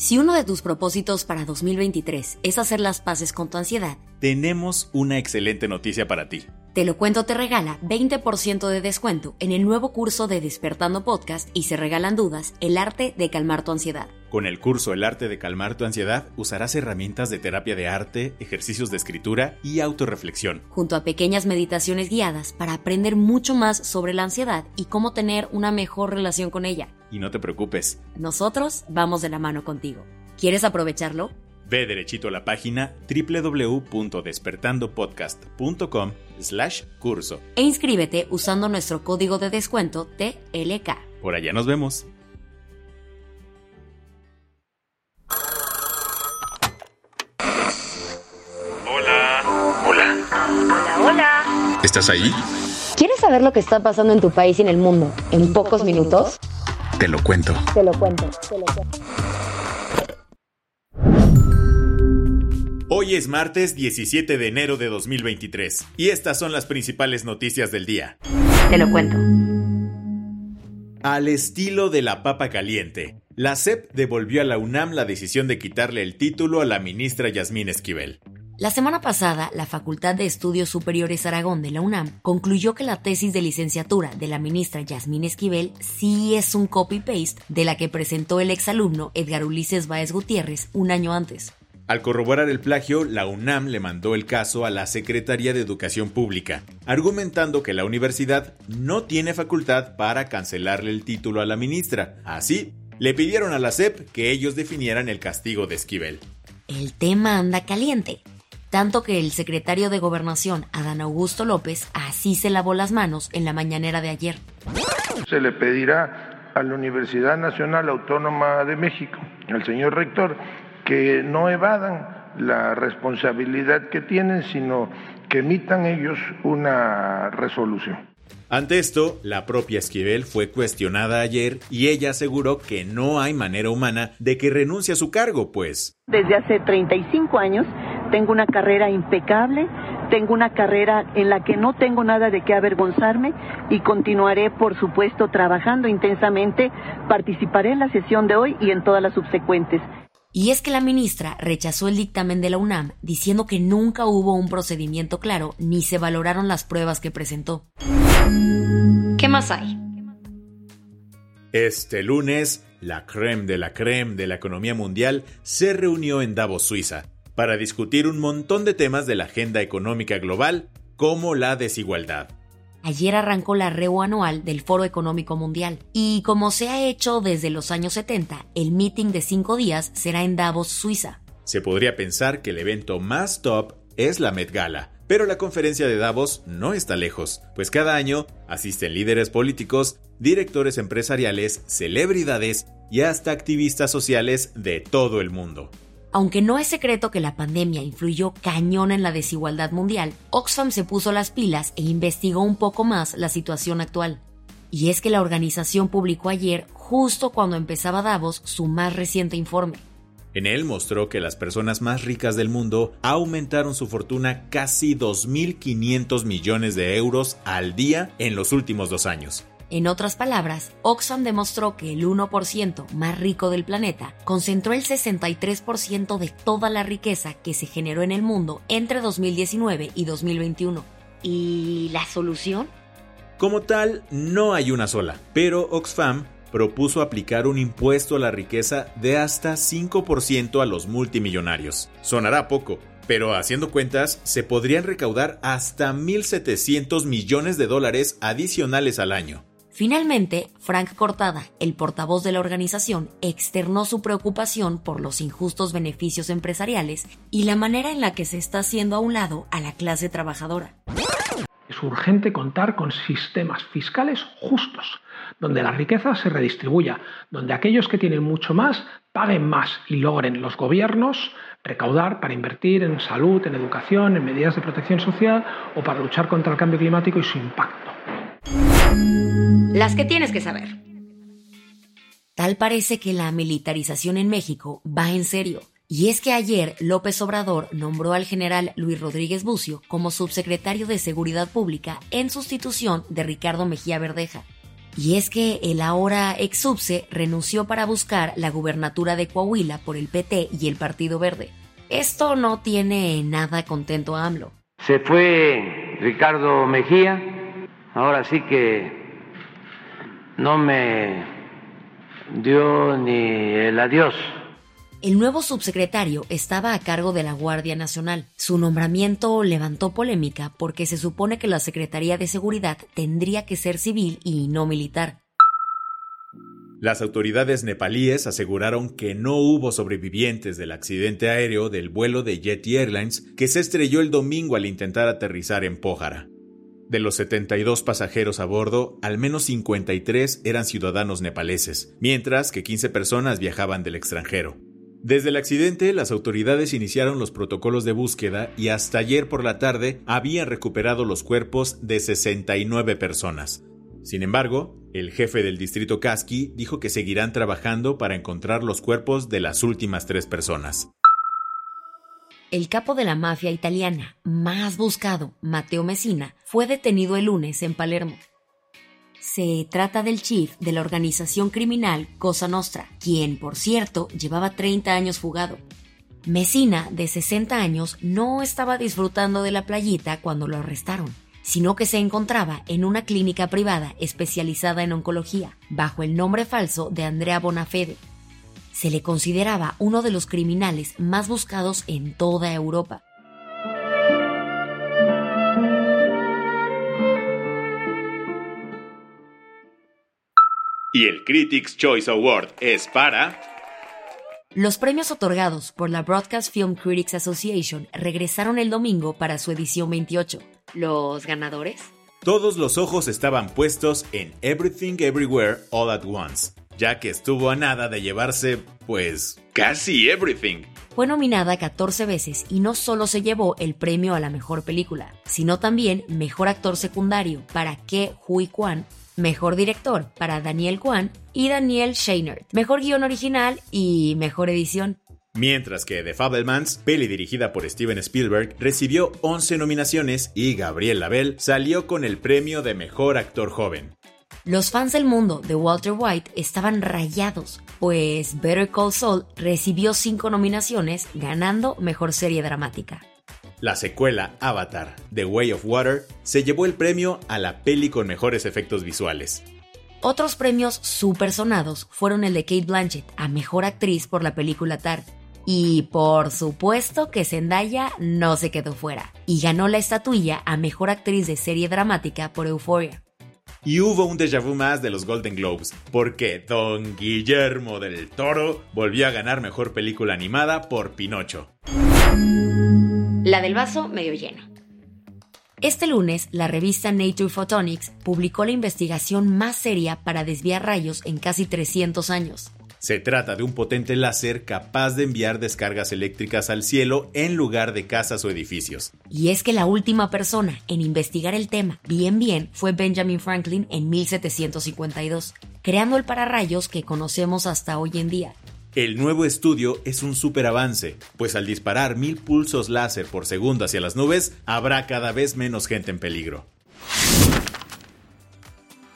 Si uno de tus propósitos para 2023 es hacer las paces con tu ansiedad, tenemos una excelente noticia para ti. Te lo cuento te regala 20% de descuento en el nuevo curso de Despertando Podcast y se regalan dudas, el arte de calmar tu ansiedad. Con el curso El arte de calmar tu ansiedad usarás herramientas de terapia de arte, ejercicios de escritura y autorreflexión. Junto a pequeñas meditaciones guiadas para aprender mucho más sobre la ansiedad y cómo tener una mejor relación con ella. Y no te preocupes. Nosotros vamos de la mano contigo. ¿Quieres aprovecharlo? Ve derechito a la página www.despertandopodcast.com slash curso. E inscríbete usando nuestro código de descuento TLK. Por allá nos vemos. Hola. Hola. Hola, hola. ¿Estás ahí? ¿Quieres saber lo que está pasando en tu país y en el mundo en, pocos, minutos? Te lo cuento. Te lo cuento. Te lo cuento. Hoy es martes 17 de enero de 2023 y estas son las principales noticias del día. Te lo cuento. Al estilo de la papa caliente, la SEP devolvió a la UNAM la decisión de quitarle el título a la ministra Yasmín Esquivel. La semana pasada, la Facultad de Estudios Superiores Aragón de la UNAM concluyó que la tesis de licenciatura de la ministra Yasmín Esquivel sí es un copy-paste de la que presentó el exalumno Edgar Ulises Báez Gutiérrez un año antes. Al corroborar el plagio, la UNAM le mandó el caso a la Secretaría de Educación Pública, argumentando que la universidad no tiene facultad para cancelarle el título a la ministra. Así, le pidieron a la SEP que ellos definieran el castigo de Esquivel. El tema anda caliente, tanto que el secretario de Gobernación, Adán Augusto López, así se lavó las manos en la mañanera de ayer. Se le pedirá a la Universidad Nacional Autónoma de México, al señor rector, que no evadan la responsabilidad que tienen, sino que emitan ellos una resolución. Ante esto, la propia Esquivel fue cuestionada ayer y ella aseguró que no hay manera humana de que renuncie a su cargo, pues. Desde hace 35 años tengo una carrera impecable, tengo una carrera en la que no tengo nada de qué avergonzarme y continuaré, por supuesto, trabajando intensamente. Participaré en la sesión de hoy y en todas las subsecuentes. Y es que la ministra rechazó el dictamen de la UNAM diciendo que nunca hubo un procedimiento claro ni se valoraron las pruebas que presentó. ¿Qué más hay? Este lunes, la creme de la creme de la economía mundial se reunió en Davos, Suiza, para discutir un montón de temas de la agenda económica global, como la desigualdad. Ayer arrancó la REU anual del Foro Económico Mundial y como se ha hecho desde los años 70, el meeting de cinco días será en Davos, Suiza. Se podría pensar que el evento más top es la Met Gala, pero la conferencia de Davos no está lejos, pues cada año asisten líderes políticos, directores empresariales, celebridades y hasta activistas sociales de todo el mundo. Aunque no es secreto que la pandemia influyó cañón en la desigualdad mundial, Oxfam se puso las pilas e investigó un poco más la situación actual. Y es que la organización publicó ayer, justo cuando empezaba Davos, su más reciente informe. En él mostró que las personas más ricas del mundo aumentaron su fortuna casi 2.500 millones de euros al día en los últimos dos años. En otras palabras, Oxfam demostró que el 1% más rico del planeta concentró el 63% de toda la riqueza que se generó en el mundo entre 2019 y 2021. ¿Y la solución? Como tal, no hay una sola, pero Oxfam propuso aplicar un impuesto a la riqueza de hasta 5% a los multimillonarios. Sonará poco, pero haciendo cuentas, se podrían recaudar hasta 1.700 millones de dólares adicionales al año. Finalmente, Frank Cortada, el portavoz de la organización, externó su preocupación por los injustos beneficios empresariales y la manera en la que se está haciendo a un lado a la clase trabajadora. Es urgente contar con sistemas fiscales justos, donde la riqueza se redistribuya, donde aquellos que tienen mucho más paguen más y logren los gobiernos recaudar para invertir en salud, en educación, en medidas de protección social o para luchar contra el cambio climático y su impacto. Las que tienes que saber. Tal parece que la militarización en México va en serio. Y es que ayer López Obrador nombró al general Luis Rodríguez Bucio como subsecretario de Seguridad Pública en sustitución de Ricardo Mejía Verdeja. Y es que el ahora ex subse renunció para buscar la gubernatura de Coahuila por el PT y el Partido Verde. Esto no tiene nada contento a AMLO. Se fue Ricardo Mejía, ahora sí que no me dio ni el adiós el nuevo subsecretario estaba a cargo de la Guardia Nacional. Su nombramiento levantó polémica porque se supone que la Secretaría de Seguridad tendría que ser civil y no militar. Las autoridades nepalíes aseguraron que no hubo sobrevivientes del accidente aéreo del vuelo de Yeti Airlines que se estrelló el domingo al intentar aterrizar en Pójara. De los 72 pasajeros a bordo, al menos 53 eran ciudadanos nepaleses, mientras que 15 personas viajaban del extranjero. Desde el accidente, las autoridades iniciaron los protocolos de búsqueda y hasta ayer por la tarde habían recuperado los cuerpos de 69 personas. Sin embargo, el jefe del distrito Kasky dijo que seguirán trabajando para encontrar los cuerpos de las últimas tres personas. El capo de la mafia italiana más buscado, Matteo Messina, fue detenido el lunes en Palermo. Se trata del chief de la organización criminal Cosa Nostra, quien, por cierto, llevaba 30 años fugado. Messina, de 60 años, no estaba disfrutando de la playita cuando lo arrestaron, sino que se encontraba en una clínica privada especializada en oncología, bajo el nombre falso de Andrea Bonafede. Se le consideraba uno de los criminales más buscados en toda Europa. Y el Critics Choice Award es para... Los premios otorgados por la Broadcast Film Critics Association regresaron el domingo para su edición 28. ¿Los ganadores? Todos los ojos estaban puestos en Everything Everywhere All at Once, ya que estuvo a nada de llevarse, pues, casi everything. Fue nominada 14 veces y no solo se llevó el premio a la mejor película, sino también mejor actor secundario para Ke Hui Kwan Mejor Director para Daniel Kwan y Daniel Scheinert. Mejor Guión Original y Mejor Edición. Mientras que The Fablemans, peli dirigida por Steven Spielberg, recibió 11 nominaciones y Gabriel Labelle salió con el premio de Mejor Actor Joven. Los fans del mundo de Walter White estaban rayados, pues Better Call Saul recibió 5 nominaciones, ganando Mejor Serie Dramática. La secuela Avatar, The Way of Water, se llevó el premio a la peli con mejores efectos visuales. Otros premios super sonados fueron el de Kate Blanchett a Mejor Actriz por la película Tar. Y por supuesto que Zendaya no se quedó fuera y ganó la estatuilla a Mejor Actriz de Serie Dramática por Euphoria. Y hubo un déjà vu más de los Golden Globes, porque Don Guillermo del Toro volvió a ganar Mejor Película Animada por Pinocho la del vaso medio lleno. Este lunes, la revista Nature Photonics publicó la investigación más seria para desviar rayos en casi 300 años. Se trata de un potente láser capaz de enviar descargas eléctricas al cielo en lugar de casas o edificios. Y es que la última persona en investigar el tema bien bien fue Benjamin Franklin en 1752, creando el pararrayos que conocemos hasta hoy en día. El nuevo estudio es un super avance, pues al disparar mil pulsos láser por segundo hacia las nubes, habrá cada vez menos gente en peligro.